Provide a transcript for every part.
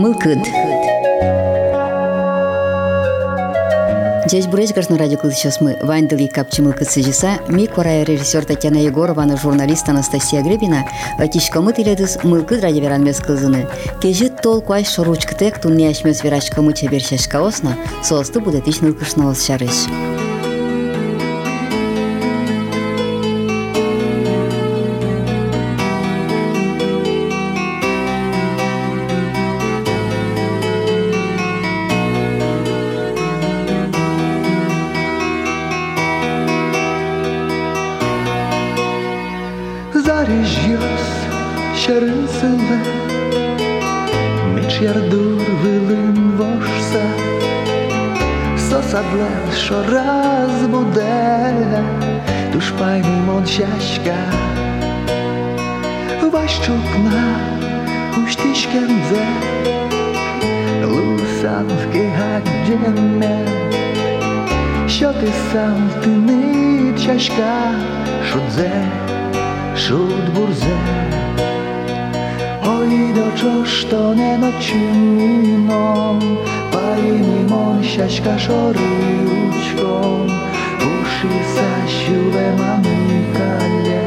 мылкыд Здесь буреш гашна радио сейчас мы вайндали капчимыл кыцыжиса ми корая режиссер Татьяна Егорованы журналист Анастасия Гребина атишкамы тиледис мылкыд радио веранмес кызыны кежи тол куай шоручкытек тунне ашмес верашкамы чебер шашкаосна соосты иш нылкышна шарыш. łzy Oido na nociną? Pajni monsiaś kaszoryućką Uszy sa siłę mamykanie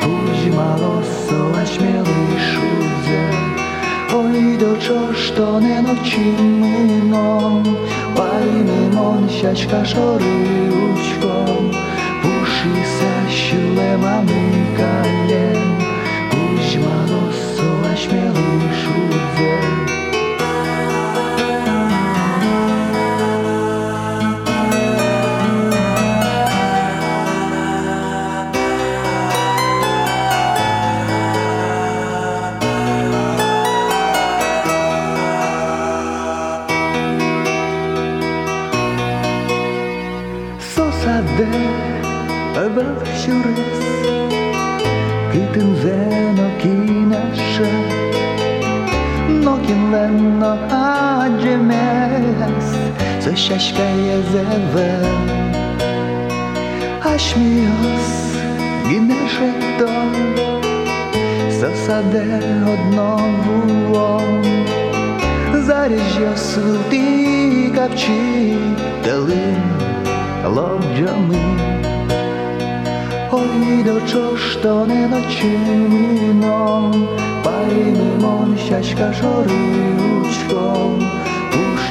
Pójdź malo soła śmieli szudze Oido czosztone nociną? Pajni monsiaś kaszoryućką Uszy sa siłę mamykanie Це ще шкає зеве, аж міос гіне жетон, засаде одновулом, заріжжя султи капчі телин лобджами. Ой, до чого ж то не ночі міном, пари мимон, щачка жори ручком,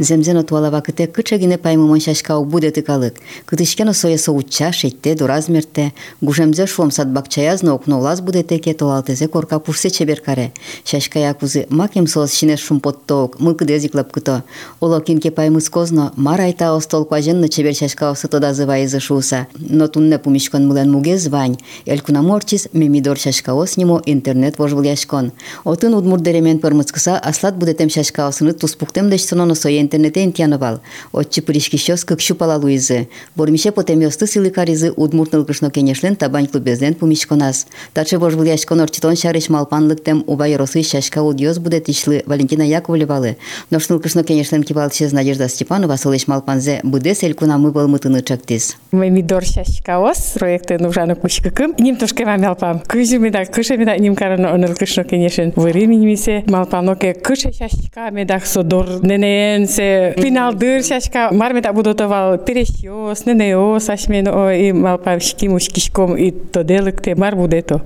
земзено туалава кыте кычагине паймымон шашкау буде тыкалык. Кытышкено соя соучча, шетте, дуразмерте, гужемзе шлом садбакчаязно окно улаз буде теке толалтезе корка пурсе чеберкаре. Шашка якузы маким соос шинеш шум поттоок, мылкыде зиклап кыто. Оло кинке паймыс козно, марайта остол кваженно чебер шашкау сыто дазыва изы шуса. Но тунне пумишкон мылен муге звань. Элькуна морчис мемидор шашкаос нимо интернет вожвыл яшкон. Отын удмурдеремен пырмыцкыса аслат будетем шашкаосыны туспуктем деш сононо соен интернетен тяновал. Отчи пыришкищос кыкщупала Луизы. Бормише потемёсты силыкаризы удмуртныл кышно кенешлен табань клубезден пумичконас. Таче божбыл яшкон орчитон шарыш малпанлыктем уба йоросы шашка удьёс будет ишлы Валентина Яковлевалы. Ношныл кышно кенешлен кивалчез Надежда Степанова сылыш малпанзе буде мы был мытыны чактис. Мы мидор шашкаос проекты нужаны кучкакым. Ним тошке вам малпам. Кыжымеда, кышемеда ним карано оныл кышно кенешен. Временемесе малпаноке кыше шашка медах содор ненеен se final așa mare ta budotoval pereșios, neneos, așa men o i mal pa știm șkișcom i to delăc te mar budeto.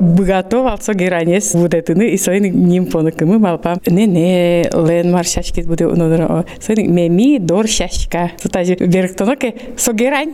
Bugatoval so geranes budetını i soin nim ponu kımı mal pa ne ne len mar şaşkit bude ono dora soin memi dor şaşka. Sutaji berktono ke so gerani.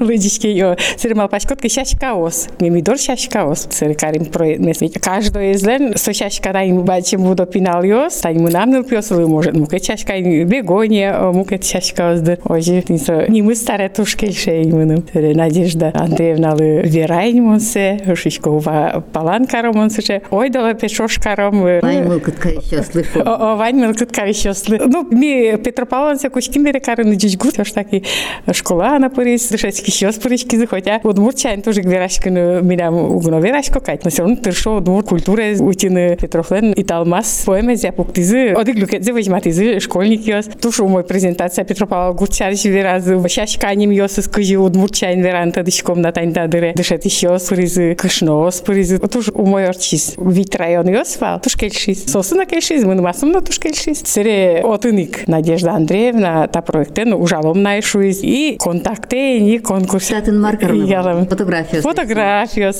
Лыдички yo сер мал пашкот ke şaşka os. Memi dor şaşka os. Сер карим про mes каждый из лен со şaşka да им бачим буду пинальос, тань мы нам нылпёсылы, может, муке чашка, бегония, муке чашка оздыр. Ожи, нисо, не мы старая тушкельше именно. Надежда Андреевна лы верайн монсе, шишкова палан каром монсе, ой, дала пешош каром. Вань мылкытка еще слышу. О, Вань мылкытка еще слышу. Ну, ми Петропавловце кучкин бере карын жижгу, тош таки школа на Париж, дышачки еще с Парижки захотя. Вот мурчайн тоже гверашкин, меня угно верашко кать, но все равно тыршо, дур культура, утины Петрофлен, и талмас, поэме зя пуктизы, одык люкет, возьматизы, школьник йос. Тушу мой презентация Петропавлова гурчарич вераз, шашканим йос, скажи, удмурчайн веранта, дышком на тань дадыре, дышат еще споризы, кышно споризы. Туш у мой орчис, вит район йос фал, туш кельшис. Сосына кельшис, мы масом на туш кельшис. Сере отыник Надежда Андреевна, та проектен, ужалом найшуиз, и контакте, и конкурс. Сатын маркером. Ялам. Фотография. Фотография,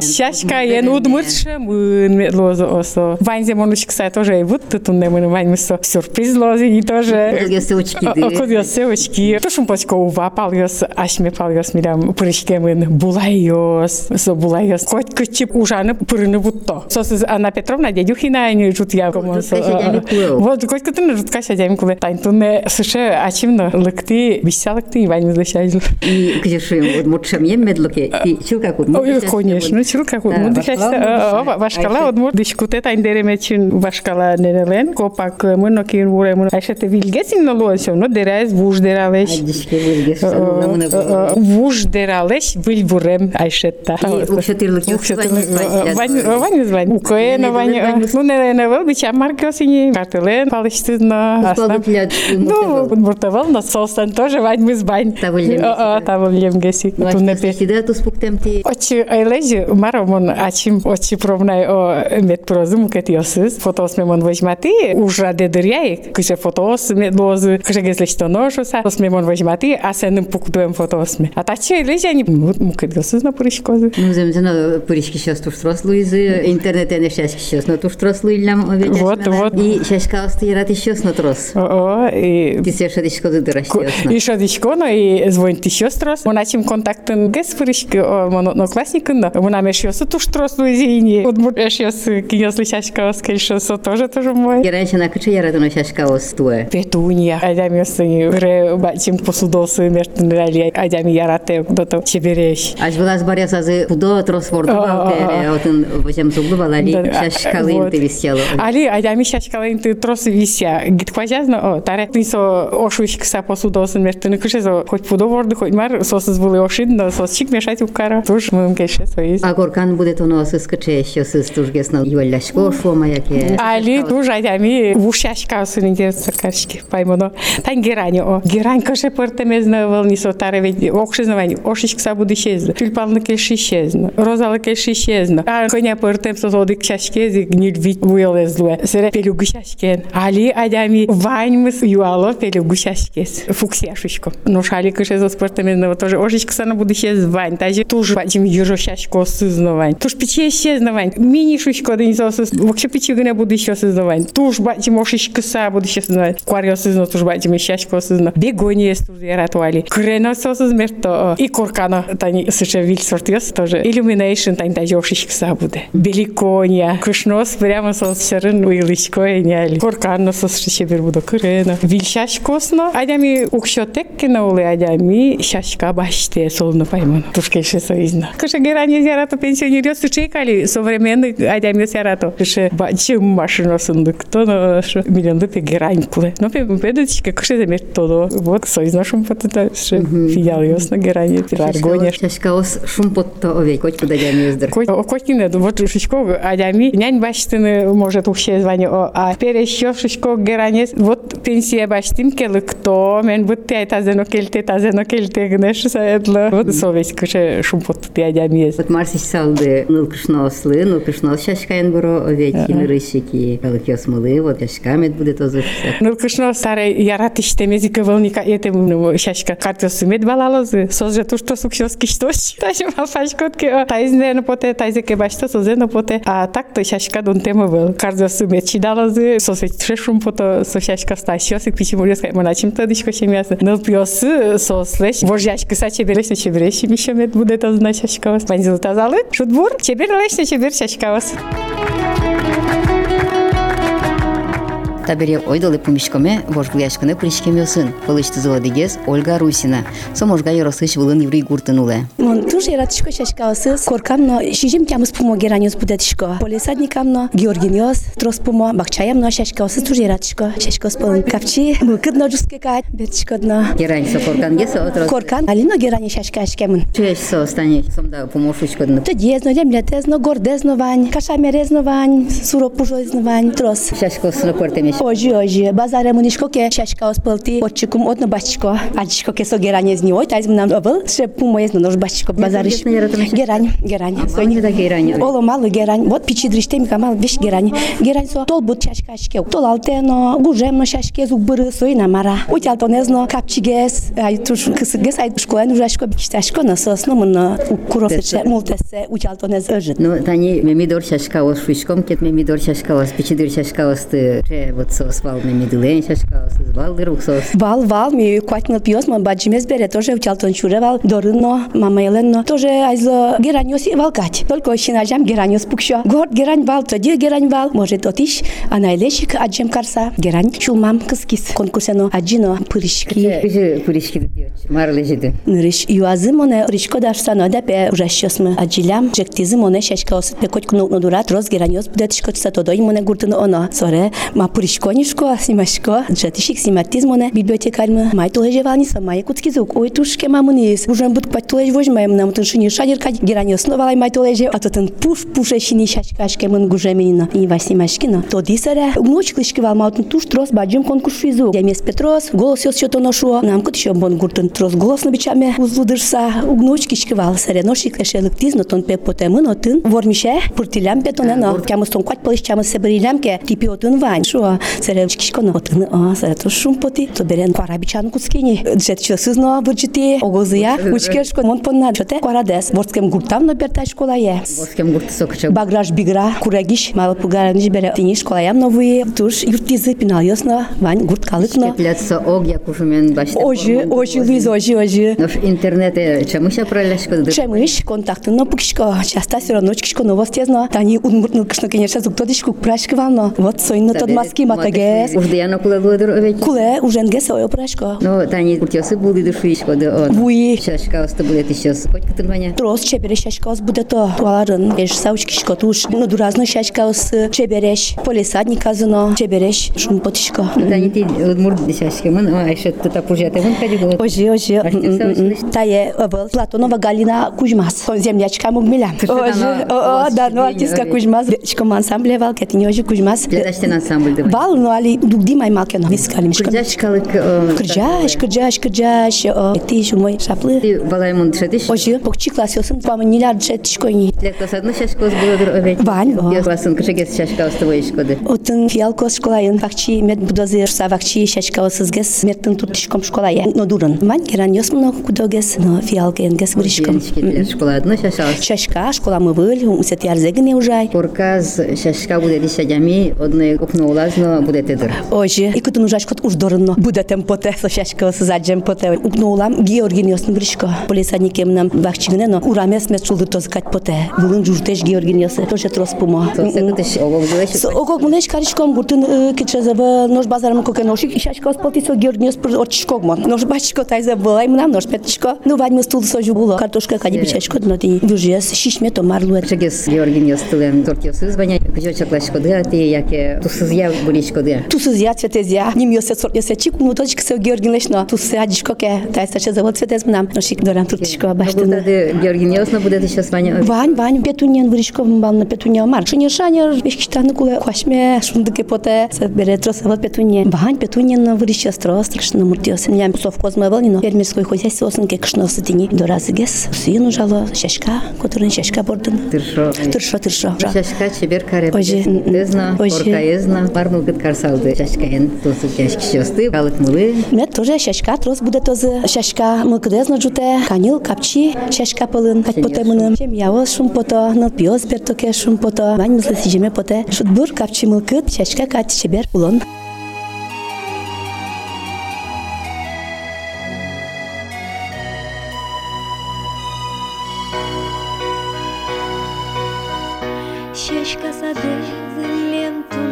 шашка, я ну удмуртше, мы лозо осо. Ванзе монучка са тоже и вот тут он не мы вань со сюрприз лози и тоже. Кудьосе очки. Кудьосе очки. Тушум почко ува палйос, ашме палйос мирам пырышкемын булайос, со булайос. Хоть кычып ужаны пырыны бутто. Сосыз Анна Петровна дядюхина не жут я комонсо. Вот хоть кытын жутка шадям куле. Тайн туне сыше ачимно лыкты, бисялыкты вань мызлышайжыл. И кжешим удмуртшем ем медлоке. И чилка Ой, конечно, чилка удмуртшайся. Вашкала удмурт дишкуте тайн деремечин вашкала нерелен. Копак мыно кин буре мыно. Айшете вилгесин на лосё, но дерез буш дералеш. Буш дералеш вил бурем айшетта. Укшатырлык. Вань. Укоена вань. Ну не не вел бича маркосини. Картелен палыштызна. Ну, буртавал на состан тоже вань мы звань. Тавылем геси. Тунепе. Очи айлежи маромон ачим очи пробнай о медпрозум кет йосыз. Фотос мемон возьмати. Ужра дедыряй. Кыше фотос медлозы. Кыше гесле что ношуса. Фотос мемон возьмати. А сеним пуктуем фотос ме. А они мукет йосыз на пуришкозы. Ну, земзена пуришки сейчас туш трослуизы. Интернет не шашки сейчас на туш трослуилям. Вот, вот. И шашка остыират еще с натрос. О, и... Ти се шадишко дыдыраш. И шадишко, но и звонит еще строс. Мы начим контактен гес пуришки, мон одноклассникын, да. Мы нам еще туш трослуизы. Вот мы еще с кинесли шашка оскельшо, тоже тоже мой. Я раньше на кыче яратано шашка остуе. Петуния. Адами осы, гре бачим посудосы, мертвен рали, адами ярате, кто-то чебереш. Аж была сборя сазы худо трос ворду балкере, отын возем зуглы балали шашкалын ты висела. Али, адами шашкалын ты трос вися. Гит хважазно, о, таре ты со ошуишкса посудосы, кыше со хоть худо ворду, хоть мар, сосыз были ошидно, сос чик мешать укара. Туш мы кеше соиз. А горкан будет оно сыз кыче еще сыз туш гесно юалляшко шома яке. Али, туш адами вушашка сын интересно кашки, поймоно. Тань герань, о, герань кыше пыртемезно выл, со таре ведь окшизнавань, ошишкса буду исчезно. Тюльпанлы кеш исчезно, розалы кеш исчезно. А коня пыртем со зодик чашкези гниль вид уелезлуе. Сере пелюгу шашкен. Али адами ваньмыс юало пелюгу шашкес. Фуксияшечко. Но шали кыше за спортамезного тоже ошишкса на буду исчез вань. Таже туж бачим южо шашко сызнавань. Туж пече исчезнавань. Мини шушко да не сос. Вообще пече гне буду еще сызнавань. Туж бачим ошишкса буду еще сызнавань. Кварио сызно туж бачим шашко сызно. Бегония туж яратуали. Крено сос измерто. И коркана тани сыше виль сортиос тоже. Illumination тань таже ошишкса буде. Беликония. Кышнос прямо сос шарын уилычко эняли. Коркана сос шишебер буду крено. Виль шашкосно. Адями укшотек кена улы адями шашка баште солно паймон. Тушке ше соизна. Кыше герани зярато пенсионер чекали современный адями зярато. Кыше бачым машина сындык. То на миллионды пе герань куле. Но педочка кыше замер todo. Вот соизна шум потата ше фидял ясно герани пеларгония. Шашка ос шум потто овей, ездер. Коть котькине, вот шишко адями нянь баштыны может ухше звание, а перещё шишко геранес. Вот пенсия баштим келы кто мен вот ты тазено келте тазено келте гнеш саедло. Вот совесть кыше шум потто ты адями ез. Вот марсич салды ныл кышно ослы, ныл кышно шашкаен буро овей хин рысики. Калык ясмылы, вот шашкамет будет озырса. Ныл кышно саре ярат иштемези кывылника етем шашка картосы мед балалозы. Созже тушто сукшоски штош. Таже малфашкотке тайзне на поте тайзе ке башто созе на поте. А так то шашка дон тема был. Картосы мед чидалозы. Сосе трешум пото со шашка стащосы пичи муреска моначим тадишко шемясы. Ныл пиосы сослеш. Вожяшка са чебереш на чебереш мишо мед будет озна шашка. Панзил тазалы. Шутбур чебер леш на чебер шашка. Табере ойдолы пумишкоме вожгуяшканы пришкемёсын. Пылышты зыладыгез Ольга Русина. Соможга яросыш вылын юрий гуртынуле. Мон туж яратышко шашкаосыз коркамно шижим тямыз пумо гераниос будетышко. Полисадникамно Георгиниос трос пумо бакчаямно шашкаосыз туж яратышко. Шашкаос полын капчи мылкыдно жуске кать бетышкодно. Герань со коркан гесо отрос. Коркан алино герани шашкашкемын. Чуеш со стане сомда помошучкодно. Тодезно, лемлетезно, гордезно вань, кашамерезно вань, суропужозно вань, трос. Шашко сына портемеш. Hoje, hoje, bazaremos nisko ke shashka ospalti, ochikum otno bachko, achko ke so geranie z nioi, tais mnam oval, шепу моє зно нож бачко базариш. Герань, герань. Сойни да герань. Оло мало герань. Вот пичи дриштем камал виш герань. Герань со тол бут чашка шке. Тол алтено гужемно шашке зук быры сойна мара. Утял то не зно капчигес, ай туш кысыгес ай школен ужашко бишташко на сосно мно укуров се утял то не зжит. Ну тани меми дор шашка ос фишком кет меми дор шашка ос пичи дор шашка ос ты. сос вал мемидылен шашкаос, валдыр уксос. Вал, вал, ми кватнил пиос, ма баджимес бере, тоже утял тон чуре вал, дорыно, мама еленно, тоже айзло гераниос и валкать. Только очень ажам гераниос пукшо. Горд герань вал, тоди герань вал, может отиш, а найлешик аджем карса, герань чулмам кыскис. Конкурсено аджино пырышки. Кыжы пуришки диоч, марлы жиды. Нырыш юазы моне ришко дашсано да пе ужащосмы аджилям жектизы моне шашка осыт пе котку нукну дурат роз гераниос будет шкотса тодой моне гуртыны оно соре ма пуришконишко симашко жатишик симатиз моне библиотекармы май толеже валниса май кутки звук ой тушке мамунис ужен бут пать толеж возьмаем нам тын шини шадир кать гераниос но валай май толеже а то тын пуш пуше шини шашкашке мын гужеминина и васимашкина то дисаре ночь клышки валмаутын туш трос баджим конкурс физу Демес Петрос голос ёс чото ношо нам кут еще бон гуртын трос голос на бичаме узлудырса угнуч кишкивал саре ноши клешелык тиз но тон пе потемы но тын вормише пуртилям петоне но кямы стон квать полиш чамы себрилям ке типи отын вань шо саре кишко но отын а саре то шум поти то берен квара бичан куцкини джет чосыз но бурчити огозыя учкешко мон понна чоте кварадес ворскем гуртам но берта школа е Воскем гурты сокача. Баграж бигра, курагиш, мал пугараниш бере тини школаям новые, туш юртизы пинал ясно, вань гурт калыкно. Пляца ог, я кушумен баште. Ожи, ожи, Луиз, ожи, ожи. Наш интернете чамыша проляшка да. Чемыш, контакты но пукшко, часто все равно чкишко новости зно. Тани удмуртнул кышно, конечно, зук тодишку прашки вално. Вот сойно тот маски atagés. Os de ano kula dua dorovic. Kula, už ant gesa ojo praško. No, tani kurtiosi buli dušviš, kada od. Bui. No. Šaškaus to bude tišas. Koč kad mane? Tros čebere šaškaus bude to. Tualarin, iš saučki škotuš. No, durazno šaškaus čebereš. Polisadnik kazano čebereš. Šum potiško. No, tani ti od mur šaške, man, a še to ta pužete, man kadi gula. Oži, oži. Mm, mm, mm. Ta je eh, obel Platonova Galina Kuzmas. Zemljačka mugmila. Oži, eh, o, o, da, no, artistka Kuzmas. Škom ansambleval, kad ti njoži Kuzmas. Gledaš ten ansambl, da. на ансамбль давай. Вал, ну али дугди май малкено. Вискали мишко. Кырджашкалык. Кырджаш, кырджаш, кырджаш. Ти шумой шаплы. Ты балаймун тшетиш. Ожи, покчи класс йосын. Пама ниляр джет шкойни. Лектос одну шашка было дыр овеч. Вань, о. Я классын кышегес шашка оста воишкоды. Отын фиалкос школайын. Вакчи мед будозы шса вакчи шашкао сызгес. Меттын тут шком школая. Но дурын. Мань керан йосмно кудогес. Но фиалкен гес вришком. Школа одну шашалась. Шашка, школа мы выль, усет ярзегне ужай. Порказ шашка буде дишадями, одне окно улазно Буде тедыр. Ожи, и кутун ужаш кот уждорно. Будетем поте, со шашка с заджем поте. Укнулам Георгиниос бришко. Полисадникем нам вахчигне, но урамес мет чулды тозкать поте. Вылын журтеш Георгиниос. Тоже трос пумо. Секутыш огол дилеш. Окок мунеш каришком гуртун кичезева нож базарам коке ношик шашка с поти со Георгиниос пр отчишкогмо. Нож бачко тайзе была им нам нож петишко. Ну вадьмы стул со жубуло. Картошка кади бичашко, но ти вужес шишме то марлует. Шегес Георгин Йостылен тортиосы звоня. Кжо чаклашкоды, а ти яке тусызя булишкоды. Тусыз я цветез я, ним йосе сорт йосе чик, ну точка се Георгиеш, но тус се адишко ке, тай се завод цветез мнам, но шик доран туртишко баштыны. Буде Георгин Йосно буде еще звоня. Вань, вань, петуньян выришко бална петунья мар. Шинер шанер, бешкиштаны куле, хашме, шундыке поте, се бере трос вот петунья. Вань, петуньян на выришко строс, кшна муртиос. Ням совхоз мы волнино, фермерской хозяйство осын ке кшна сатини. Доразыгес, сыну жало, шашка, которым шашка бордын. Тыршо. Тыршо, тыршо. Шашка чебер каре. Ожи. Тезна, Ожи. порка езна, мармыл гыт карсалды. Шашкаен тосу тяжки шосты, калык мылы. Мет тоже шашка трос буде този шашка мыкдезно жуте канил капчи шашка пылын кать поте мыным чем яос шум пото нал пиос бертоке шум пото вань мыслы сижеме поте шутбур капчи мылкыт шашка кать чебер улон Щечка сады землем тунге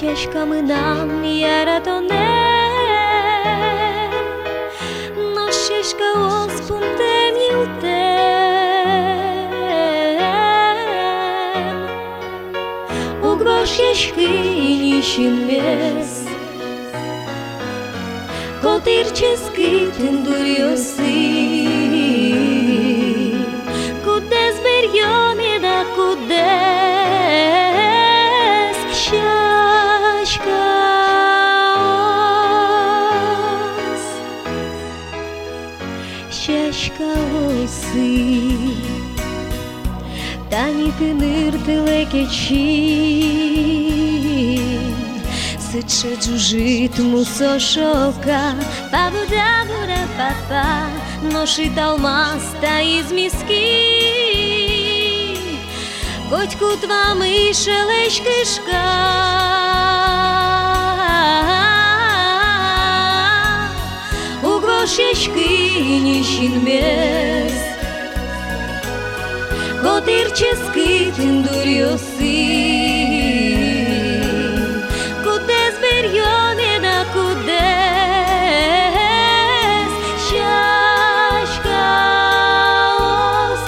şaşkamıdan yara done No şaşka ospun temnił tem Ugbaş yeşkini şimbes Kotir çizgi tinduriyosi Тани тыныр тылекечин Сыче джужит мусошока Пабуда бура папа Ношит алмаста из миски Котьку тва мишелеш кишка Угвошешки нишинмес командирческий кіндур'юси, куде збірйонина, куде щачка ос,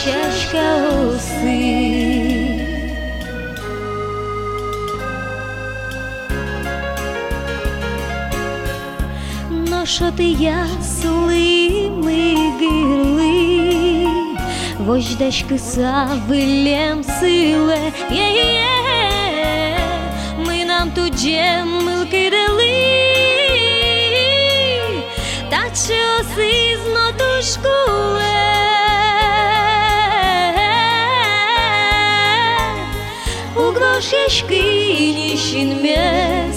щачка оси. Ну, що ти я Вождачки савилем силе, є-є-є, ми нам тут джемилки дали, та чи оси знотушкуле. У грошешки нішінмес, Котирческий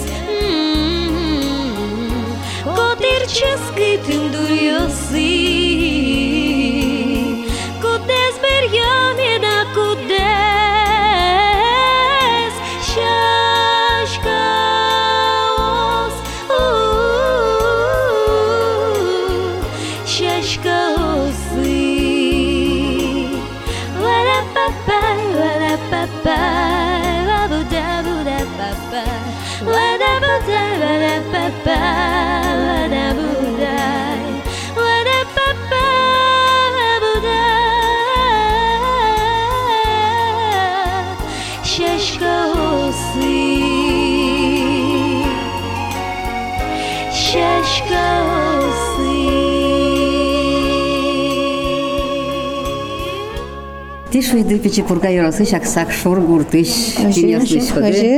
Шашкаосы Тиш уйды Печепурга ярасы шаксак шор гуртыш.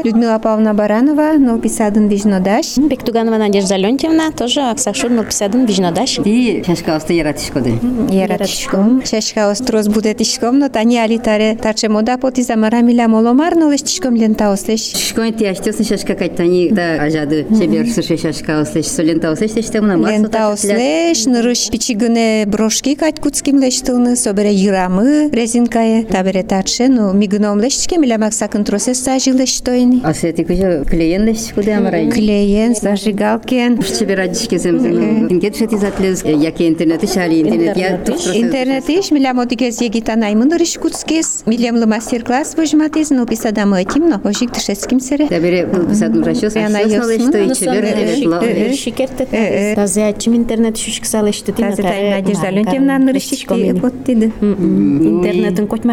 Людмила Павловна Баранова, Новописадын Вижнодаш. Бектуганова Надежда Леонтьевна, тоже Аксакшур Нурписадын Вижнодаш. Ти шашкаусты яратышкоды. Яратишком. Шашка остроз будетишком, но тани алитаре тарче мода поти замара миля моломар, но лештишком лента ослеш. Шкон ти аштёсын шашка кайтани да ажады. Шебер суше шашка ослеш. Солента ослеш теште мына мас. Лента ослеш, нырыш пичигыне брошки кать куцким лештылны, собере йырамы, резинкае, табере тарче, ну мигыном лештишке миля максакын тросес сажил лештойни. А сети кужа клеен лешкуды амарай. Клеен, зажигалкен. Шебер адишке земзен. Инкет шети затлез яке интернети шали интернет я туш Интернет иш миля модигез егита наймын рыш куцкес. Милемлы мастер-класс выжматез, ну писадамы этимно. Ожик тышеским сере. Табере писат нурашос. Яна Аштёсно ёсмын. лешто и чебер эветло. Шикерте. Тазе ачим интернет шушк салышты. Таза тай Надежда Леонтьевна нырышикти эпоттиды. Интернетын котмарваню. Да,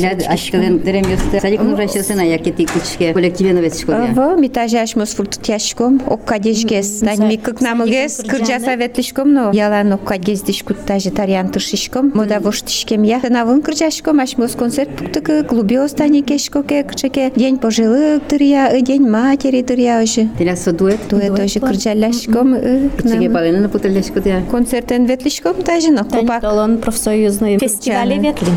ляд аштылен дерем ёсты. Садик нурашосына яке ти кучке коллективен ветшкоды. Во, митажа ашмос фуртутяшком, оккадешгес. Нани как намыгес, кырджа советлишком, но ялан оккадес дишкут таже тарьян тыршишком. Мода воштишкем я. Навын кырджашком, ашмос концерт пуктыгы, клубе остани кешкоке, кчеке. День пожилых тырья, и день матери тырья уже. Телясо дуэт. Дуэ тоже кырджаляшком. Кучеге паленына путелешкоды. Концертен ветлишком таже, но Тань купак. Толон профсоюзный фестивале ветли.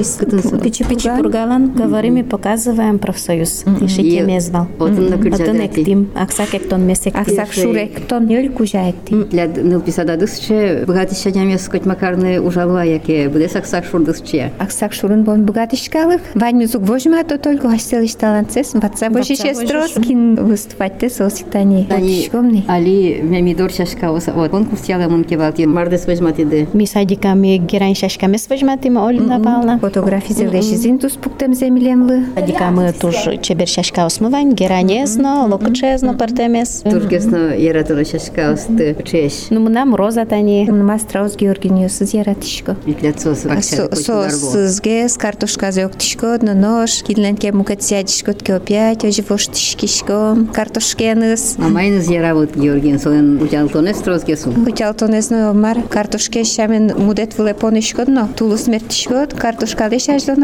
Пичи Пургалан говорим и показываем профсоюз. Тише И теме звал. Отын эктим. Аксак ектон месек. Аксак шуректон ел кужаекти. Для ныл писададысче богатища ямес скоть макарны ужалва яке буде саксак шурдысче. Аксак шурын бон богатышкалых. Вань музык вожма то только гостелищ талантсес. Ватса божи Ватса шестрос божи кин выступать те сосиктани. Тани Шкомни. али мемидор шашка вот конкурс яла мун кевалти мардес вежматиде. Ми садиками герань шашками свежматима Олина Павловна. Фотографии зелешизин тус пуктем землемлы. Садиками туж чебер шашка осмывань, геранезно, локчезно партемес. Тургесно яратылы шашка осты чеш. Ну, нам роза тани. Мастраус Георгиниус зияратышко. Итлят сос вакча Сосызге с картошка зөктишко, но нож, кидленке мукет сядишко тке опять, ожи воштишкишко, картошкеныс. Амайны зияра вот Георгиен солен учалтонес трозгесу. Учалтонесно мар картошке шамен мудет вылепонышко, но тулус мертишко, картошка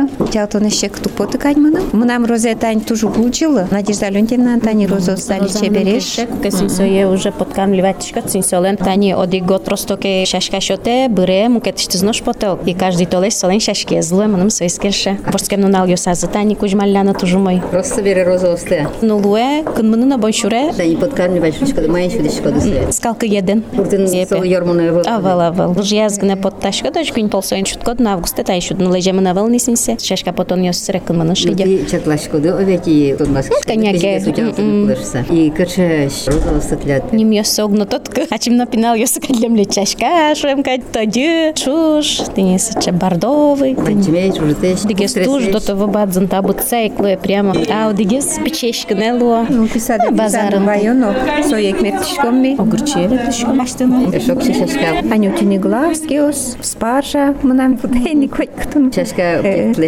Лешаждоно. Учалтонешек тупоты кадьмана. Мнам розе тань тужу гулчила. Надежда Леонтьевна тани розо стали чебереш. Кесинсое уже подкармливатишка, цинсолен. Тани оди год ростоке шашка шоте, быре, мукетишти знож потел. И каждый толеш солен шашке зле, мным соискерше. Борскем нунал йосазы, тани кужмаляна тужу мой. Просто бере роза осте. Нулуе, кын мынына боншуре, Да не подкармливать шушка, майын шудишко десе. скалка еден. Уртын сол йормуна. Авал, авал. Жязгне подташка, дочь кунь полсоин шуткот на августе, тай шут, ну лежем на вал нисинсе. Шашка потом йосыре кын мыны шиде. Ти чаклашкоды овеки тунмас. Коняке. И кычеш роза осытлят. Ним йосы огнототка, ачим напинал йосы кадлем лечашка, шуем кать тоди, чуш, тенесы че бардовый. Панчимей чужитеш. Дигес туж до того бадзан табу цейкле прямо. А дигес печешка не луа. Ну, писаде Базарын. базарын районо. Соек мертишкомми. Огурчеве тышко маштыны. Шок шашка. Анютини глазкиос, спаржа, мнам путейни койктун. Шашка плешти.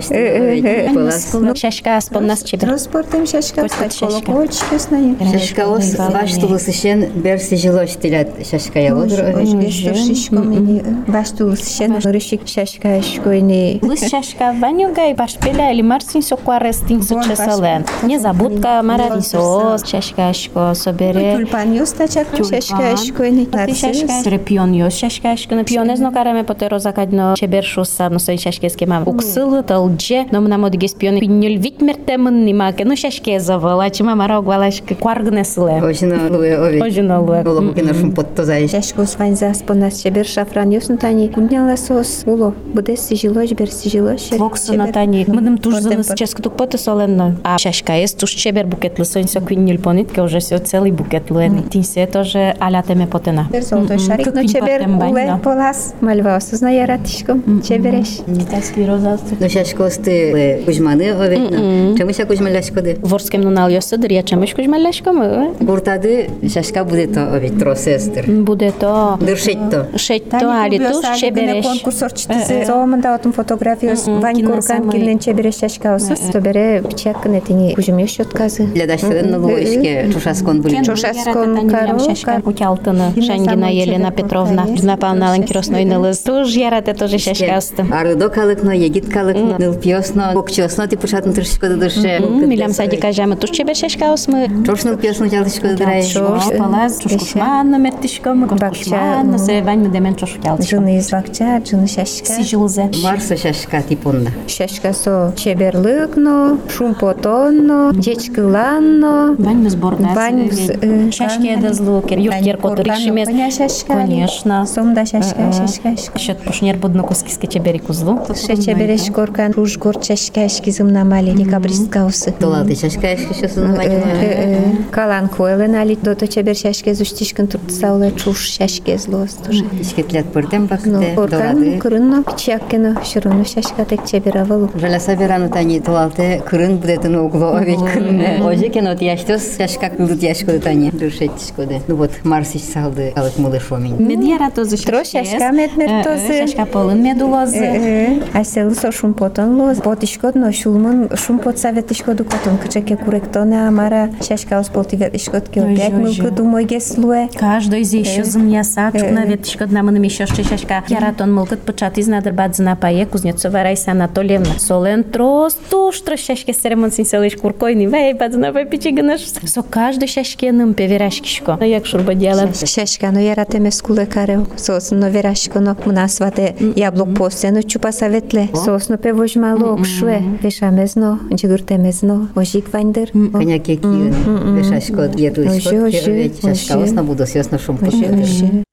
Полас. Шашка аспон нас чебер. Транспортем шашка, Котик стать шашка. колокольчики снани. Шашка ос ваш тулысышен берси жилош тилят шашка ялодыр овеки. Шишкомини, ваш тулысшен, рышик шашка шкойни. Лыс шашка ванюгай башпеля или марсин сокуарес тин сучесален. Не забудка марависос, шашка шко собере. Тюльпан юстачак, шашка шкойни. Ти шашка репион йос шашка шкына пионезно караме потеро закадно чебер шуса но сой шашке скема. Уксыл талже, но мна модигес пион пиннюл вит мертемын нимаке, ну шашке завала, чима мара оглалашке кваргнесыле. Ожина луе овеки. Ожина луе. Олом киношум подтозаеш. Шашка сванза спонас чебер шафран юснутани. Куняла сос, уло, будес сижилош, бер сижилош. Вокса натани. Мыдым тужзаныс ческо тук поте соленно. А шашка ес туш чебер букет лысонь со квиннюл понитке уже все целый букет луен. Тинсе тоже аля теме потена. Золотой шарик, но чебер уле полас. Мальва сузна яратишком, чебереш. Китайский розалцы. Ну шашка осты кузьманы овекна. Чему ша кузьмаляшкоды? Ворскем нунал йосыдыр, я чемеш кужмалешко мы. Буртады шашка будет то овек тросестер. Буде то Дыршет то. шетто али туш чебереш. конкурсорчысы зоомында отун фотографиос вань кино коркан самый. килен чебереш шашкаосыз собере пичакын этини кужумеш отказы Для даштадын налуешке чушаскон были. Чошаскон каро, шашка кар- путялтына. Кино Шангина Елена Петровна. подкаст. Знапална ланкиросной нылыз. Туж ярате тоже шашкасты. Арыдо калыкно, егит калыкно, нылпиосно, кокчосно, ти пушатын тыршкоды дырше. Милям садика жамы туш чебер шашкас мы. Чош нылпиосно чалтышкоды дырай. Чош. Палаз, чушкушман, мертишком, кушкушман, сревань мы демен чош утялтышком. жыны из бакча жыны шашка Сижилзе. Марсо шашка типонна. шашкасо чеберлыкно шумпотонно жечкыланно Вань мы сборная. Вань с- э, Шашки это злукер. Юркер который Коня шашка Конечно. сомда шашка шашка шашка Счет пушнер будно кускиски чебери кузлу. Шече береш коркан руж гор чашка шкизым намали декабристка усы. Толалды шашка эшки шосын вайна. Калан койлен али дото чебер шашке зуштишкин турт сауле чуш шашке злос тоже. Ишкетлят пырдем Ну, бакте, коркан долады. кырынно пичаккено шыруну шашка тек чебер авалу. Жала сабирану тани толалте кырын будетын угло овек кырын. Оже кен от яштос шашка кылдыт яшкоды тани. Дыршетишкоды. Ну вот Марсич салды калык мылыш омень. Медьяра тоже Тро шашка медмер тосы. Шашка полын медулозы. Асел со шумпотон алло, ботишкод ношулмун шум подсоветишкоду котон кычеке куректона амара шашка ос ботиветишкод ке опять мылкы думойге слуэ. Каждый зи еще зумьяса, чукна ветишкод намыным еще ще шашка. Яратон мылкыт пычат изнадыр бадзына пае Кузнецова Раиса Анатольевна. Солен трос туштра шашке серемон синселыш куркойни вай бадзына пай пичигынаш. Со каждый шашкеным певерашкишко. Як шурба дела. Шашкану яратемес куле кареу. Сосын но верашконо мунасвате яблок постену чупа советле. Сосно пево Ojma lok mm, mm, szły, mm. wysza mezno, dzigurte mezno, ozik wander. Kaniak jeki, wysza szkod, jedu szkod, wiecie, szkod.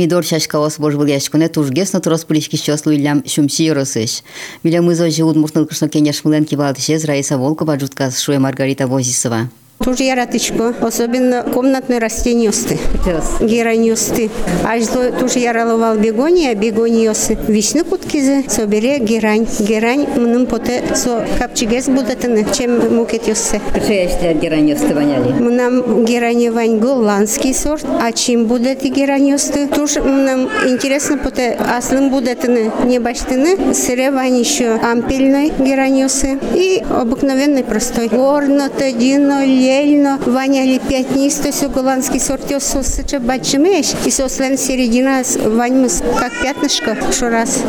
помидор чашка ос бож был яшкуне тужгес на турос пылишки щеслу илям шумси еросыш. Милям изо жиуд муртнул кышно кеняш мылен кивалтышез Раиса Волкова, жуткас шуе Маргарита Возисова. Тоже яратышко, особенно комнатные растениосты. Гераниосты. Ажло тоже яраловал бегония, бегониосы. Вишны куткизе, собере герань. Герань мным поте со капчигес будетыны, чем мукетёссе. Кышаяштар гераньевсты ваняли. Мнам гераньевань голландский сорт, а чем будет и гераньосты? Тоже нам интересно, поте аслым будетыны не баштыны, сыревань еще ампельной гераньосы и обыкновенный простой. Горно, тедино, лельно, ваняли пятнисто, все голландский сорт, я сосыча бачимеш, и сослен середина ваньмыс, как пятнышко, раз.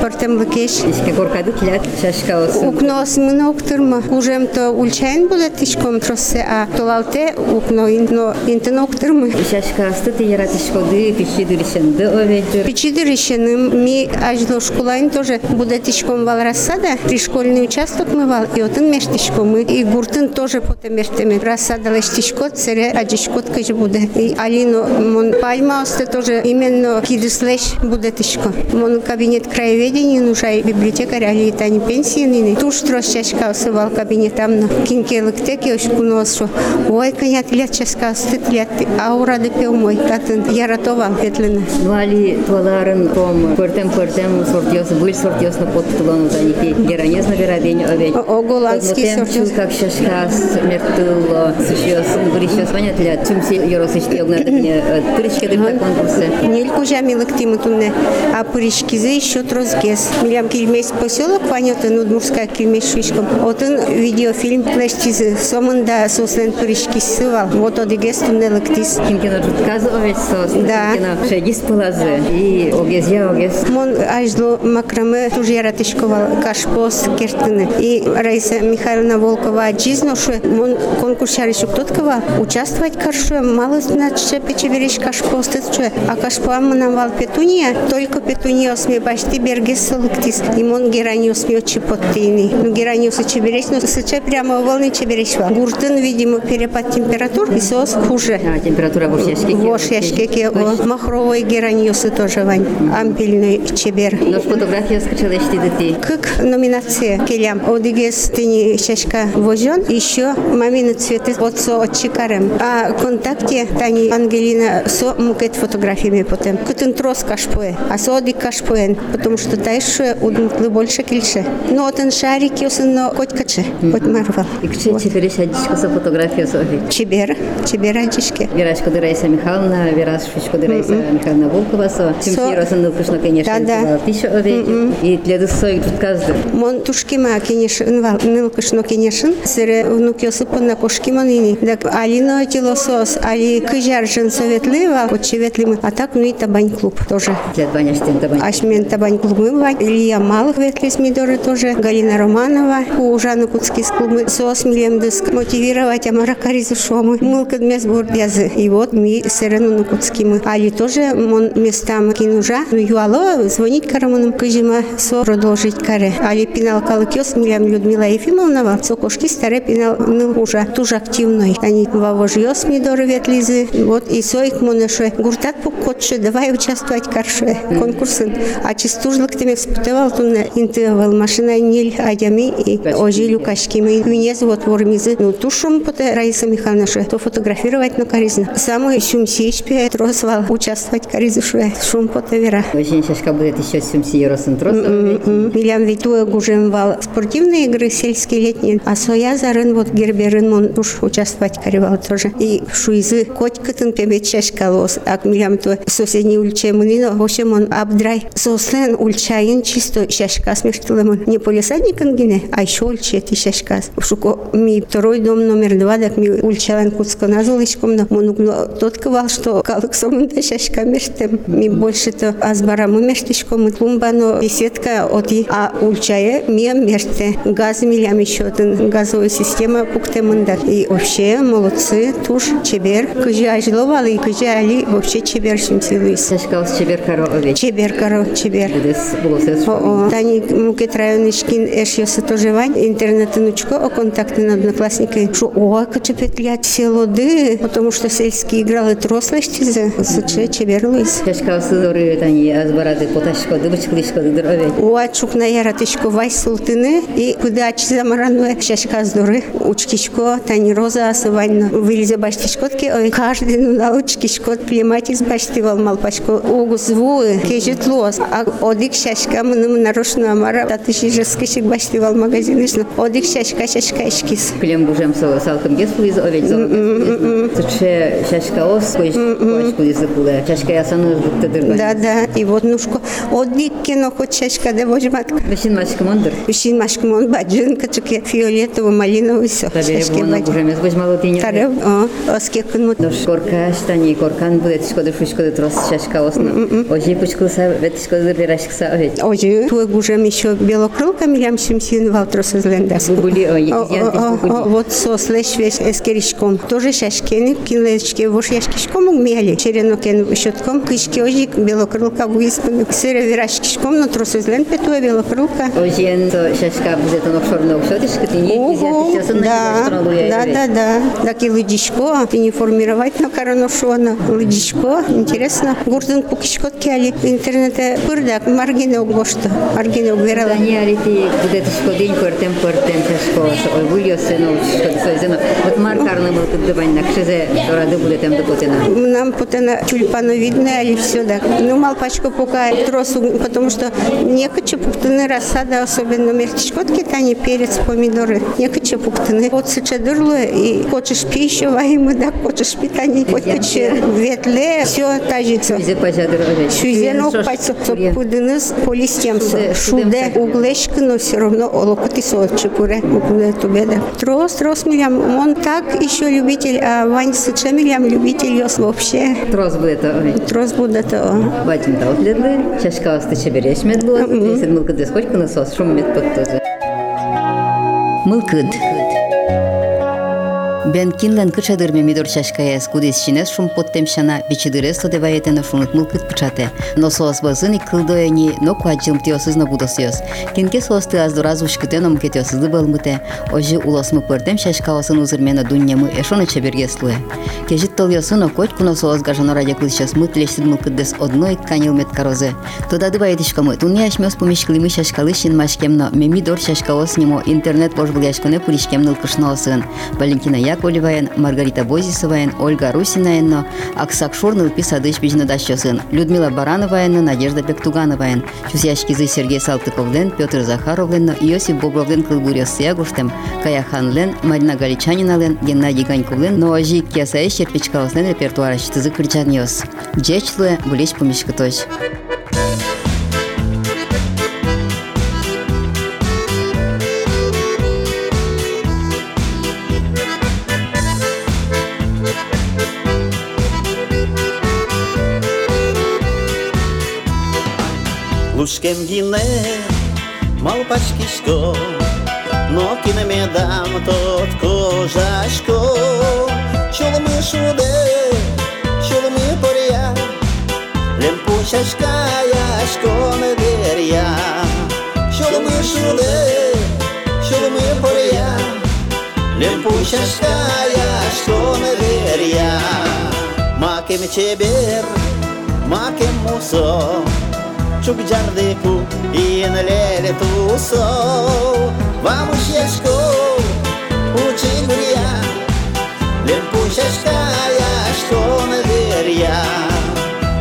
Портем лукеш. Ишке коркады килят шашка осын. Укнос мноктырма. Ужем то ульчайн будет тишком тросе, а толалте укно инно интеноктырмы. Шашка асты ты яратышкоды, пищи дырышенды овечер. Печидыр ищеным, ми ажло школайн тоже будет тишком вал рассада. Пришкольный участок мы вал, и отын мештишком и гуртын тоже потом мештеме. Рассада лишь тишкот, цере аджишкот кыш будет. И алино, мон пальма осты тоже именно кидыслеш будет тишко. Мон кабинет краеведения нужай библиотекарь, али тани пенсионный. Туш трос чашка осывал кабинет там на кинкелыктеки ошкуносу. Ой, конят лет чашка осты лет, аура де пеумой. Татын яратовал петлина. Ну али туаларын ком портем портем сортиос, быль сортиос на подтулану заники. Гераньез на верадень овечер. О- о, голландский сортиос. Как шашка смертыл, сушиос, грищос ванят лят. Чумси yorosыш тиогнатыне тырышке дырта конкурсы. Нельку жамилык тимутуне, а пуришкизе еще трозгес. Милям кильмес поселок ванята нудмурская кильмес шишком. Отын видеофильм плештизе сомында сослен пуришкис сывал. Вот одигес туне лыктис. Кимкино жутказы овеч сос. Да. Кимкино шегис пылазы. И огез я огез. Мон ажло макраме тоже яратышковал кашпос кертыны. И Раиса Михайловна Волкова жизношу, мон конкурс шаришук тоткова участвовать каршу, мало значит печевериш кашпос тетче. А кашпоа манавал петуния, только петуния осме башти бергес салыктис. И мон гераниос ми очи поттейни. Ну гераниос чебереш, но сыча прямо волны чебереш вал. Гуртын, видимо, перепад температур, и сос хуже. А, температура в ушешке. Вош яшкеке, о, махровой гераниосы тоже вань, ампельный чебер. Но фотография скачала эшти дыти. Как номинация келям одигес тени шашка вожен еще мамины цветы от со от чикарем. А контакте тани Ангелина со мукет фотографиями потом. Кутын трос кашпуэ, а со оди кашпуэн, потому что тайше удмутлы больше кильше. Но отын шарик юсын но коть каче, коть марвал. И кче чефереш адичкаса фотография софи. Чебер, чебер анчишке. Верашко Дырайса Михайловна, Верашко Дырайса Михайловна Волкова, со. Чемси Росан Нылкышно, конечно, Да-да. тысяча овечер. И для сой жутказды. Мон тушкима кенешин вал нылкышно кенешин сире внуки осыпана кошкима нини. Так алино телосос, али кыжаржын советлы вал очеветли мы. А так ну и табань клуб тоже. Табань. Ашмен табань клубы вал. Илья Малых ветлис мидоры тоже. Галина Романова. У Жанны Куцкис клубы. Сос милем дыск. Мотивировать амара каризу шомы. Мылкад мес бурдязы. И вот мы сирену на Куцки мы. Али тоже мон местам кинужа. Ну юало звонить караманом кыжима со продолжить каре. Али пинал калыкёс милям Людмила Ефимовна. Со кошки старе пинал ну уже тоже активной. Они вавожьёс мидоры ветлизы. Вот и сойк монеше. Гуртат по котше давай участвовать карше конкурсын. А чистужлык теме спутевал туна интывал машина ниль адями и ожилю кашкими. Винез вот вормизы. Ну тушум поте Раиса Михайловна ше. То фотографировать на каризна. Самый шум сечпе тросвал участвовать каризу ше. Шум поте вера. Очень шашка будет еще сюмси Росан Трос. Милям Витуя гужемвал спортивные игры сельские летние, а соя зарын вот герберин мон уж участвовать каревал тоже. И шуизы коть кытын пемет шашкалос, а милям то соседний ульче мынино, в общем он абдрай. Сослен ульчаин чисто шашка смештылымын. Не полисадникан гине, а еще ульче ти шашкас. Шуко ми второй дом номер два, так ми ульчалан куцко назолышком, но монугно тот ковал, что калык сомында шашка мештем. Ми больше то азбарамы мештишком, клумба, но беседка от и а ульчае ми мерте. Газ милям еще один газовая система пуктемында. И вообще молодцы, туш, чебер. Кыжи ажловал и кыжи али вообще чебер шимсилуис. Шашка с чебер каро овеч. Чебер, коро, чебер. Тани мукет районышкин эшьёсы тоже вань, интернетынучко, о контакты на одноклассники. Шо, о, каче петлять селоды, потому что сельские играли трослыштизе, сыче чеберлуис. Шашка с доры тани азбарады поташко дыбычкылышко дыр овеч. Уа чукна яратышко вай султыны и куда замарануе шашка здоры научкишко, танироза асывань, вылезе баштишкотки, ой, каждый на научкишкот приемать из башти волмал пашко. Огус вуы, кежит лос, а одик шашка, мы нарушно амара, татыши жескишек башти вал магазин, одик шашка, шашка ишкис. Клем бужем салкам гесфуиз, овень салкам Туче шашка ос, кошку м-м-м. языкуле, шашка ясану жуктадыр. Да, да, и вот нушко, одик кино хоть шашка, да вожматка. Вишин машкамондр. Вишин машкамон, баджин, качуке фиолетово-малиновый Tabii göremez. Biz malı dinle. Taraf o oskek nu. Doş korka stani korkan будет skoda fuskoda tros şaşka osna. Oji puçkulsa vet skoda biraşksa ohet. Oji tu gujam еще белокрылка милям шимсин валтрос излендас. Були о ян Вот сослеш весь эскеришком. Тоже шашкени кинлечке вош яшкишком мели. Черенокен щетком кышки ожик белокрылка выиспан. Сыра вирашкишком на трос излен петуя белокрылка. Ожен то шашка будет он обшорно обшотишка ты не. Ого, да да, да, да, да. Так и лыдичко, ты не формировать на короношона. Лыдичко, интересно. Гурдын пукишкот кяли. Интернете пырдак, маргине углошто. Маргине угверала. Они арити будет шкодин кортем кортем шашко. Ой, вульо сено шкода сойзено. Вот маркарны был тут дывань на кшезе, рады будет там допотена. Нам потом тюльпановидная или все так. Ну, мал пачку пока тросу, потому что не хочу пуктаны рассада, особенно мертичкотки, тани перец, помидоры. Не хочу пуктаны. Вот сычадырло и хочешь пищу, ваимы, да, хочешь питание, хочешь ветле, все тажится. Шюзен окпайцы, пудыныз полистемсо. Шуде углешка, но все равно олокоти сочи пуре. Угле тубеда. Трос, трос милям. Он так еще любитель, а Вань сыча милям любитель ёс вообще. Трос будет. Трос будет то. Батин дал ледлы, чашка остыча береш мед было, если мылка дес хоть насос, шум мед под тоже. Мылкыд. Thank you. Бен кинлен кычадыр ме мидор чашкая скудис чинес шум поттем шана бичидыресло деваетено шунутмыл кыт пычате. Но соос базын и кылдоя ни, но куаджим тиосызно будосиос. Кинке соос ты аздураз ушкытеном кетиосызды балмыте. Ожи улосмы пыртем шашкаосын узырмена дуньямы эшоны чебергеслуе. Кежит толиосын окотьку но соос гажано ради кылчас мыт лештыдмыл кыддес одной канил меткарозе. Тода дываетишкамы, туньяш мёс помешклимы шашкалышин машкемно, мемидор шашкаос нимо интернет пожбыл яшконе пулишкемныл кышносын. Валентина я Яковлеваен, Маргарита Бозисоваен, Ольга Русинаен, Аксак Шурну, Писа Дышбижна Дащосен, Людмила Барановаен, Надежда Бектугановаен, Чусяшкизы Сергей Салтыковлен, Петр Захаровлен, Иосиф Бобровлен, Кылгурьев Сягуштем, Каяханлен, Марина Галичанинавлен, Геннадий Ганьковлен, Ноажи Кесаэш Черпичкалослен репертуара Читызы Кричаниос. Джечлуя, Булеч Пумишкаточ. Thank you. Brzuszkiem ginę, małpaczkiśko, no kinę mnie dam to kożaśko. Чоломи шуде, чоломи поря, лемпучашка яшко не деря. Чоломи шуде, чоломи поря, лемпучашка яшко не деря. Макем чебер, макем мусор, чук джардыку и на леле тусов. Vamos шешку, учи гурья, лемпу шешка, яшко на дверья.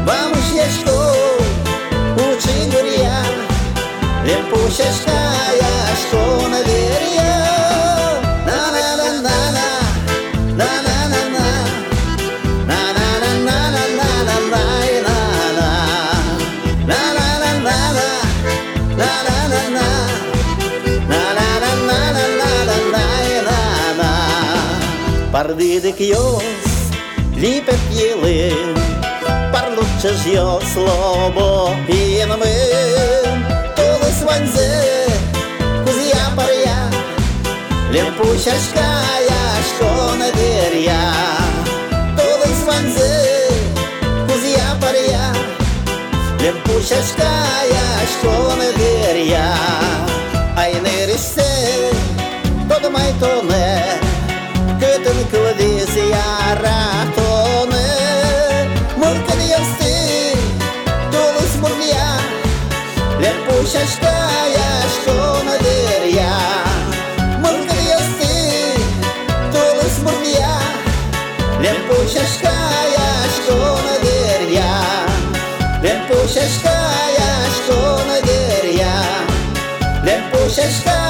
Vamos шешку, учи гурья, лемпу шешка, яшко Ardide que Dios lipe piele ж yo slobo piename Todo es сванзе, Кузия паря Лемпущашкая что на дерья Todo es vanze Кузия паря не что на дерья Айнересе Подумай то не тонкого визия рахтоны Муркан ясты, дулыс мурния Лер пушаштая, что надырья Муркан ясты, дулыс мурния Лер пушаштая, что надырья Лер пушаштая, что надырья Лер пушаштая